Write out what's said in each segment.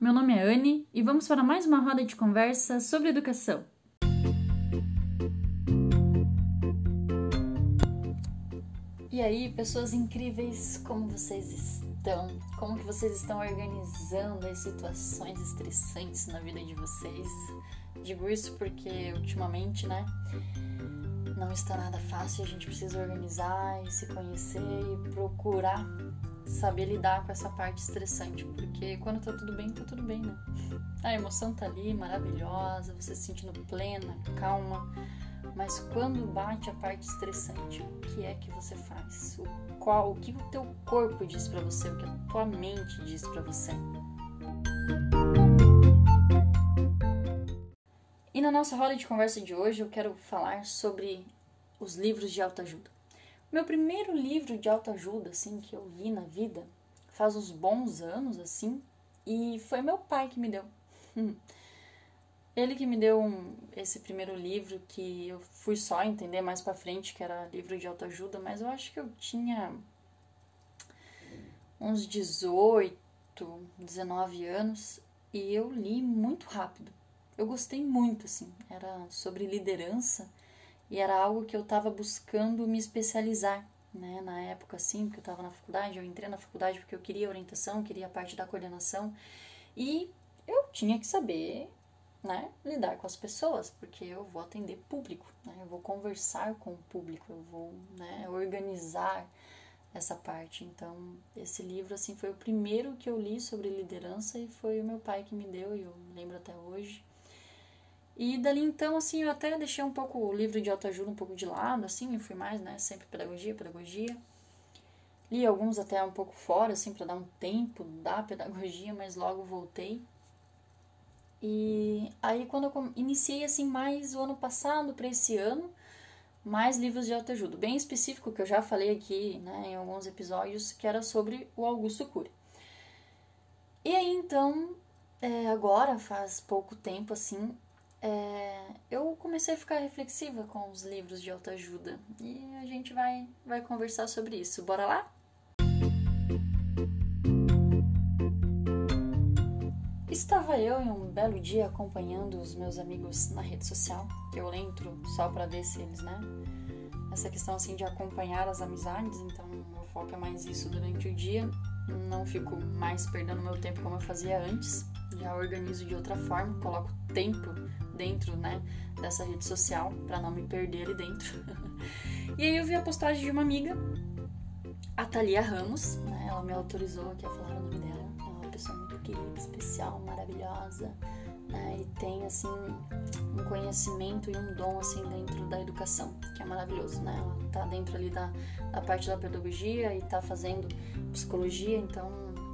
Meu nome é Anne e vamos para mais uma roda de conversa sobre educação. E aí, pessoas incríveis, como vocês estão? Como que vocês estão organizando as situações estressantes na vida de vocês? Digo isso porque ultimamente, né, não está nada fácil, a gente precisa organizar e se conhecer e procurar saber lidar com essa parte estressante, porque quando tá tudo bem, tá tudo bem, né? A emoção tá ali, maravilhosa, você se sentindo plena, calma, mas quando bate a parte estressante, o que é que você faz? O qual, o que o teu corpo diz para você, o que a tua mente diz para você? E na nossa roda de conversa de hoje eu quero falar sobre os livros de autoajuda. Meu primeiro livro de autoajuda, assim, que eu li na vida, faz uns bons anos, assim, e foi meu pai que me deu. Ele que me deu um, esse primeiro livro que eu fui só entender mais para frente que era livro de autoajuda, mas eu acho que eu tinha uns 18, 19 anos e eu li muito rápido. Eu gostei muito, assim, era sobre liderança e era algo que eu estava buscando me especializar, né? Na época, assim, porque eu estava na faculdade, eu entrei na faculdade porque eu queria orientação, queria a parte da coordenação e eu tinha que saber, né, lidar com as pessoas, porque eu vou atender público, né? Eu vou conversar com o público, eu vou, né, organizar essa parte. Então, esse livro assim foi o primeiro que eu li sobre liderança e foi o meu pai que me deu e eu lembro até hoje. E dali então, assim, eu até deixei um pouco o livro de autoajuda um pouco de lado, assim, e fui mais, né, sempre pedagogia, pedagogia. Li alguns até um pouco fora, assim, para dar um tempo da pedagogia, mas logo voltei. E aí, quando eu iniciei, assim, mais o ano passado para esse ano, mais livros de autoajuda, bem específico, que eu já falei aqui, né, em alguns episódios, que era sobre o Augusto Cury. E aí, então, é, agora, faz pouco tempo, assim, é, eu comecei a ficar reflexiva com os livros de autoajuda e a gente vai, vai conversar sobre isso. Bora lá? Estava eu em um belo dia acompanhando os meus amigos na rede social, eu entro só para ver se eles, né? Essa questão assim de acompanhar as amizades, então meu foco é mais isso durante o dia. Não fico mais perdendo meu tempo como eu fazia antes, já organizo de outra forma, coloco tempo dentro, né, dessa rede social para não me perder ali dentro. e aí eu vi a postagem de uma amiga, a Thalia Ramos, né, ela me autorizou aqui a falar o nome dela. é uma pessoa muito querida, especial, maravilhosa, né, e tem assim um conhecimento e um dom assim dentro da educação, que é maravilhoso, né? Ela tá dentro ali da, da parte da pedagogia e tá fazendo psicologia, então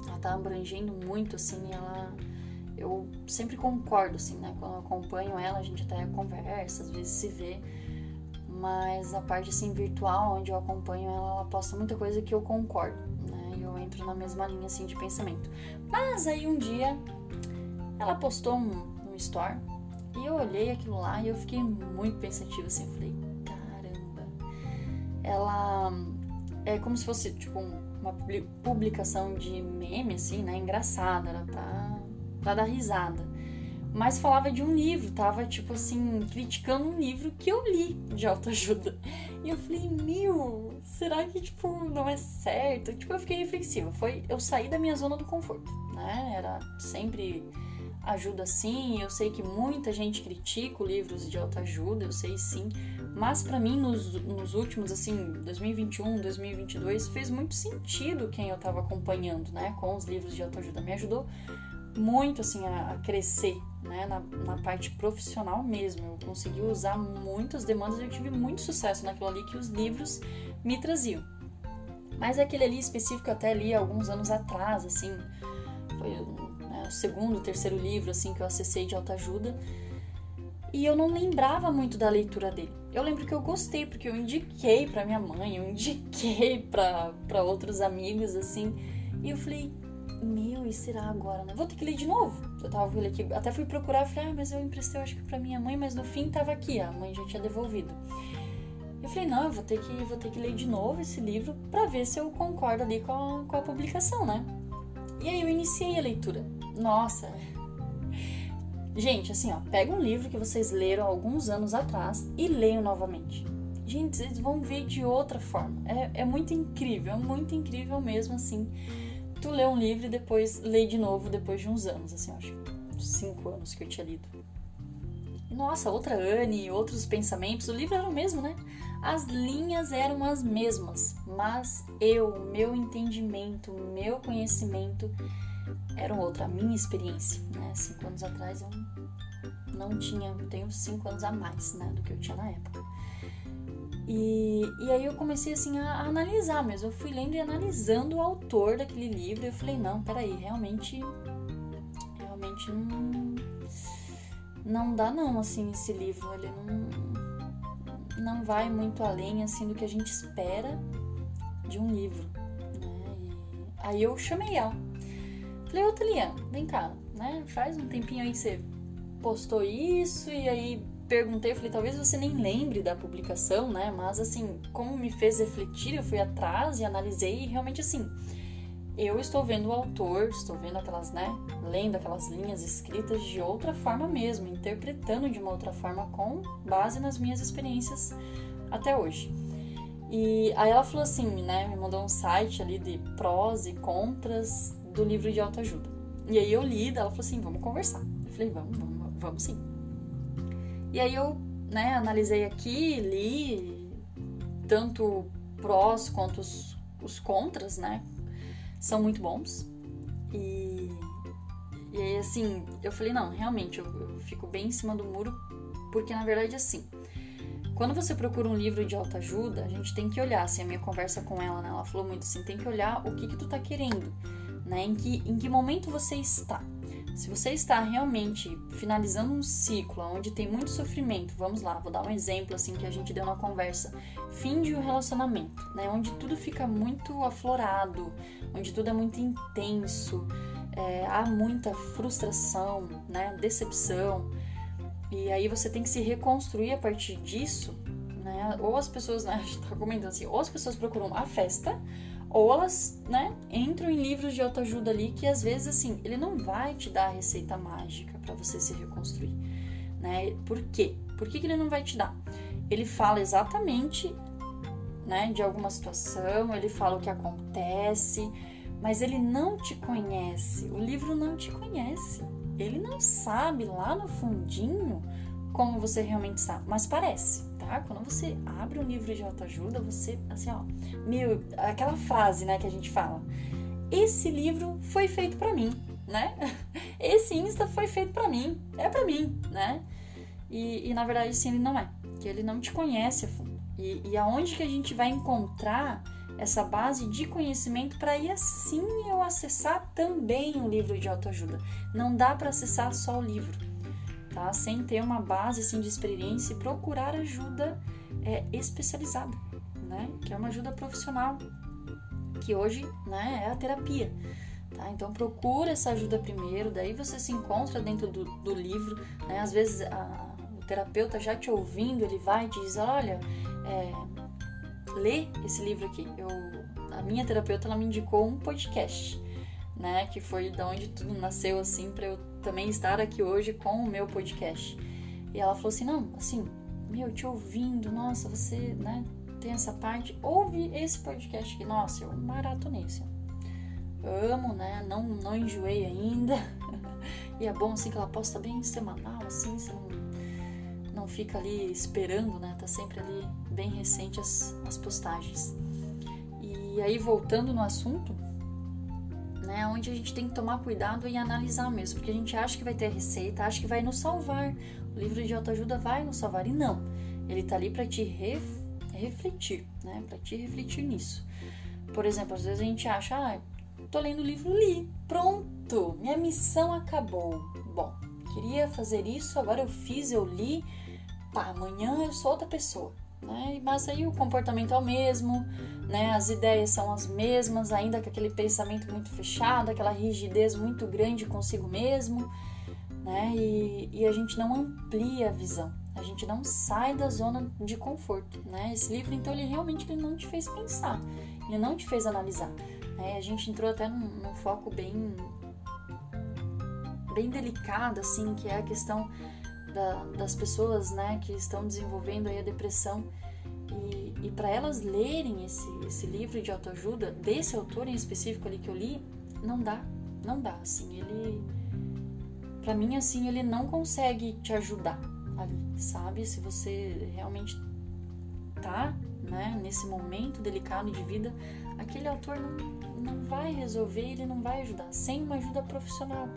ela tá abrangendo muito assim, ela eu sempre concordo, assim, né? Quando eu acompanho ela, a gente até conversa, às vezes se vê, mas a parte, assim, virtual, onde eu acompanho ela, ela posta muita coisa que eu concordo, né? Eu entro na mesma linha, assim, de pensamento. Mas aí um dia, ela postou um, um story e eu olhei aquilo lá e eu fiquei muito pensativa, assim, eu falei, caramba, ela é como se fosse, tipo, uma publicação de meme, assim, né? Engraçada, era pra para dar risada. Mas falava de um livro, tava tipo assim, criticando um livro que eu li de autoajuda. E eu falei, meu, será que tipo não é certo? Tipo, eu fiquei reflexiva. Foi eu saí da minha zona do conforto, né? Era sempre ajuda sim. Eu sei que muita gente critica livros de autoajuda, eu sei sim. Mas para mim, nos, nos últimos, assim, 2021, 2022, fez muito sentido quem eu tava acompanhando, né? Com os livros de autoajuda. Me ajudou muito assim a, a crescer, né, na, na, parte profissional mesmo. Eu consegui usar muitas demandas e eu tive muito sucesso naquilo ali que os livros me traziam. Mas aquele ali específico eu até li alguns anos atrás, assim, foi né, o segundo, terceiro livro assim que eu acessei de autoajuda. E eu não lembrava muito da leitura dele. Eu lembro que eu gostei porque eu indiquei para minha mãe, eu indiquei para outros amigos assim, e eu falei, meu, e será agora, né? Vou ter que ler de novo. Eu tava vendo aqui, até fui procurar, falei, ah, mas eu emprestei, acho que pra minha mãe, mas no fim tava aqui, a mãe já tinha devolvido. Eu falei, não, eu vou ter que, vou ter que ler de novo esse livro para ver se eu concordo ali com a, com a publicação, né? E aí eu iniciei a leitura. nossa. Gente, assim, ó, pega um livro que vocês leram alguns anos atrás e leiam novamente. Gente, vocês vão ver de outra forma. É, é muito incrível, é muito incrível mesmo, assim. Tu lê um livro e depois lê de novo depois de uns anos, assim, acho cinco anos que eu tinha lido. Nossa, outra Anne, outros pensamentos, o livro era o mesmo, né? As linhas eram as mesmas, mas eu, meu entendimento, meu conhecimento eram outra, a minha experiência, né? Cinco anos atrás eu não tinha, tenho cinco anos a mais, né, do que eu tinha na época. E, e aí eu comecei assim a, a analisar mesmo, eu fui lendo e analisando o autor daquele livro. E eu falei, não, peraí, realmente, realmente não, não dá não, assim, esse livro, ele não, não vai muito além, assim, do que a gente espera de um livro, né? E aí eu chamei ela, falei, ô Taliana, vem cá, né, faz um tempinho aí que você postou isso e aí perguntei, eu falei, talvez você nem lembre da publicação, né? Mas assim, como me fez refletir, eu fui atrás e analisei e realmente assim, eu estou vendo o autor, estou vendo aquelas, né, lendo aquelas linhas escritas de outra forma mesmo, interpretando de uma outra forma com base nas minhas experiências até hoje. E aí ela falou assim, né, me mandou um site ali de prós e contras do livro de autoajuda. E aí eu li, ela falou assim, vamos conversar. Eu falei, vamos, vamos, vamos sim. E aí eu, né, analisei aqui, li tanto prós quanto os, os contras, né? São muito bons. E, e aí, assim, eu falei, não, realmente, eu, eu fico bem em cima do muro, porque na verdade, assim, quando você procura um livro de autoajuda, a gente tem que olhar, assim, a minha conversa com ela, né? Ela falou muito assim, tem que olhar o que que tu tá querendo, né? Em que, em que momento você está. Se você está realmente finalizando um ciclo onde tem muito sofrimento, vamos lá, vou dar um exemplo assim que a gente deu na conversa. Fim de um relacionamento, né? Onde tudo fica muito aflorado, onde tudo é muito intenso, é, há muita frustração, né? Decepção. E aí você tem que se reconstruir a partir disso, né? Ou as pessoas, né? A gente tá comentando assim, ou as pessoas procuram a festa, ou elas, né, entram em livros de autoajuda ali que às vezes assim, ele não vai te dar a receita mágica para você se reconstruir, né? Por quê? Por que, que ele não vai te dar? Ele fala exatamente, né, de alguma situação, ele fala o que acontece, mas ele não te conhece. O livro não te conhece. Ele não sabe lá no fundinho como você realmente está, mas parece tá? Quando você abre um livro de autoajuda, você, assim, ó, meu, aquela frase, né, que a gente fala. Esse livro foi feito para mim, né? Esse Insta foi feito para mim, é para mim, né? E, e, na verdade, sim, ele não é, que ele não te conhece a fundo. E, e aonde que a gente vai encontrar essa base de conhecimento para aí assim eu acessar também o livro de autoajuda? Não dá para acessar só o livro tá? Sem ter uma base assim, de experiência e procurar ajuda é, especializada, né? Que é uma ajuda profissional, que hoje né, é a terapia. Tá? Então procura essa ajuda primeiro, daí você se encontra dentro do, do livro, né? Às vezes a, o terapeuta já te ouvindo, ele vai e diz, olha, é, lê esse livro aqui. Eu, a minha terapeuta ela me indicou um podcast, né? Que foi da onde tudo nasceu assim para eu também estar aqui hoje com o meu podcast. E ela falou assim: não, assim, meu, te ouvindo, nossa, você, né, tem essa parte, ouve esse podcast aqui, nossa, eu maratonei, assim. Amo, né, não, não enjoei ainda. e é bom, assim, que ela posta bem semanal, assim, você não, não fica ali esperando, né, tá sempre ali bem recente as, as postagens. E aí, voltando no assunto, né? Onde a gente tem que tomar cuidado e analisar mesmo, porque a gente acha que vai ter receita, acha que vai nos salvar. O livro de autoajuda vai nos salvar e não. Ele tá ali para te ref, refletir, né? Para te refletir nisso. Por exemplo, às vezes a gente acha, ah, tô lendo o livro, li, pronto, minha missão acabou. Bom, queria fazer isso, agora eu fiz, eu li, pá, amanhã eu sou outra pessoa né? Mas aí o comportamento é o mesmo, né? As ideias são as mesmas, ainda com aquele pensamento muito fechado, aquela rigidez muito grande consigo mesmo, né? E, e a gente não amplia a visão, a gente não sai da zona de conforto, né? Esse livro, então, ele realmente ele não te fez pensar, ele não te fez analisar. Né? A gente entrou até num, num foco bem bem delicada, assim, que é a questão da, das pessoas, né, que estão desenvolvendo aí a depressão e, e para elas lerem esse, esse livro de autoajuda desse autor em específico ali que eu li, não dá, não dá, assim, ele para mim assim ele não consegue te ajudar ali, sabe? Se você realmente tá, né, nesse momento delicado de vida, aquele autor não, não vai resolver, ele não vai ajudar, sem uma ajuda profissional.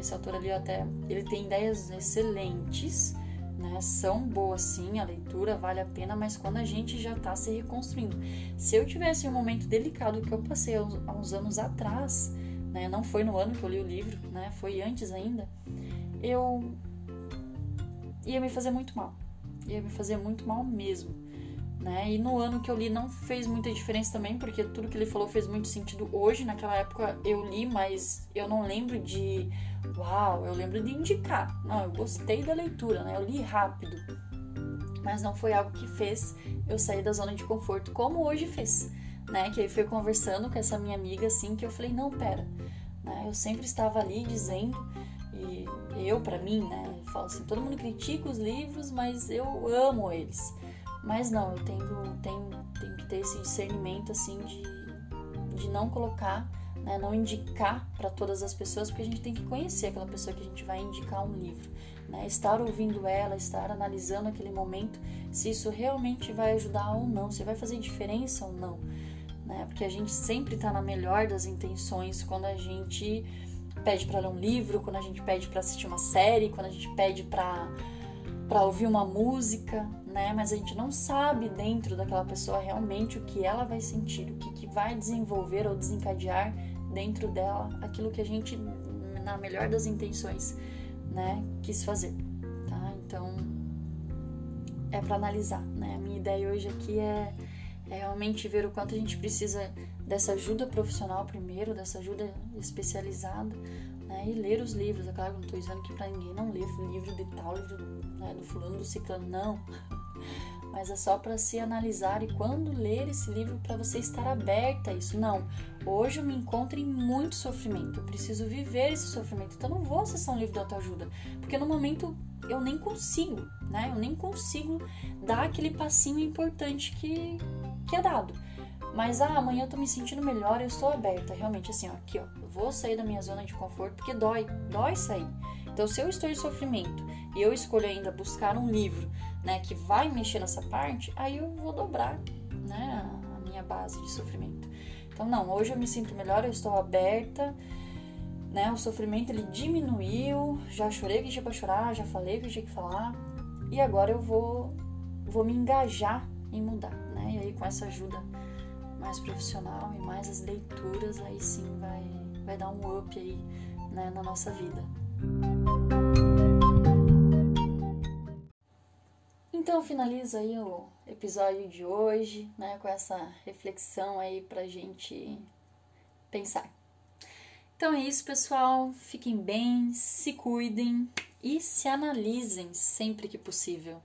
Esse autor ali até, ele tem ideias excelentes, né? São boas sim, a leitura vale a pena, mas quando a gente já está se reconstruindo. Se eu tivesse um momento delicado que eu passei há uns anos atrás, né? Não foi no ano que eu li o livro, né? Foi antes ainda. Eu ia me fazer muito mal. Ia me fazer muito mal mesmo. Né? E no ano que eu li não fez muita diferença também, porque tudo que ele falou fez muito sentido hoje. Naquela época eu li, mas eu não lembro de uau, eu lembro de indicar. Não, eu gostei da leitura, né? Eu li rápido. Mas não foi algo que fez eu sair da zona de conforto, como hoje fez, né? Que aí foi conversando com essa minha amiga assim que eu falei, não, pera, né? Eu sempre estava ali dizendo e eu para mim, né? Eu falo assim, todo mundo critica os livros, mas eu amo eles. Mas não, eu tenho, tenho, tenho que ter esse discernimento assim de, de não colocar, né, não indicar para todas as pessoas, porque a gente tem que conhecer aquela pessoa que a gente vai indicar um livro. Né, estar ouvindo ela, estar analisando aquele momento, se isso realmente vai ajudar ou não, se vai fazer diferença ou não. Né, porque a gente sempre está na melhor das intenções quando a gente pede para ler um livro, quando a gente pede para assistir uma série, quando a gente pede para para ouvir uma música, né? Mas a gente não sabe dentro daquela pessoa realmente o que ela vai sentir, o que, que vai desenvolver ou desencadear dentro dela aquilo que a gente, na melhor das intenções, né, quis fazer, tá? Então é para analisar, né? A minha ideia hoje aqui é, é realmente ver o quanto a gente precisa dessa ajuda profissional primeiro, dessa ajuda especializada, né? E ler os livros. É claro que não estou dizendo que para ninguém não ler livro de tal, livro né, do fulano, do ciclano, não. Mas é só para se analisar e quando ler esse livro para você estar aberta a isso. Não, hoje eu me encontro em muito sofrimento, eu preciso viver esse sofrimento. Então não vou acessar um livro de autoajuda, porque no momento eu nem consigo, né? Eu nem consigo dar aquele passinho importante que, que é dado. Mas ah, amanhã eu tô me sentindo melhor, eu estou aberta. Realmente, assim, ó, aqui, ó, eu vou sair da minha zona de conforto porque dói, dói sair. Então, se eu estou em sofrimento e eu escolho ainda buscar um livro, né, que vai mexer nessa parte, aí eu vou dobrar, né, a minha base de sofrimento. Então, não, hoje eu me sinto melhor, eu estou aberta, né, o sofrimento ele diminuiu, já chorei que tinha para chorar, já falei que tinha que falar, e agora eu vou, vou me engajar em mudar, né, e aí com essa ajuda mais profissional e mais as leituras, aí sim vai, vai dar um up aí né, na nossa vida. Então finaliza aí o episódio de hoje, né, com essa reflexão aí pra gente pensar. Então é isso, pessoal. Fiquem bem, se cuidem e se analisem sempre que possível.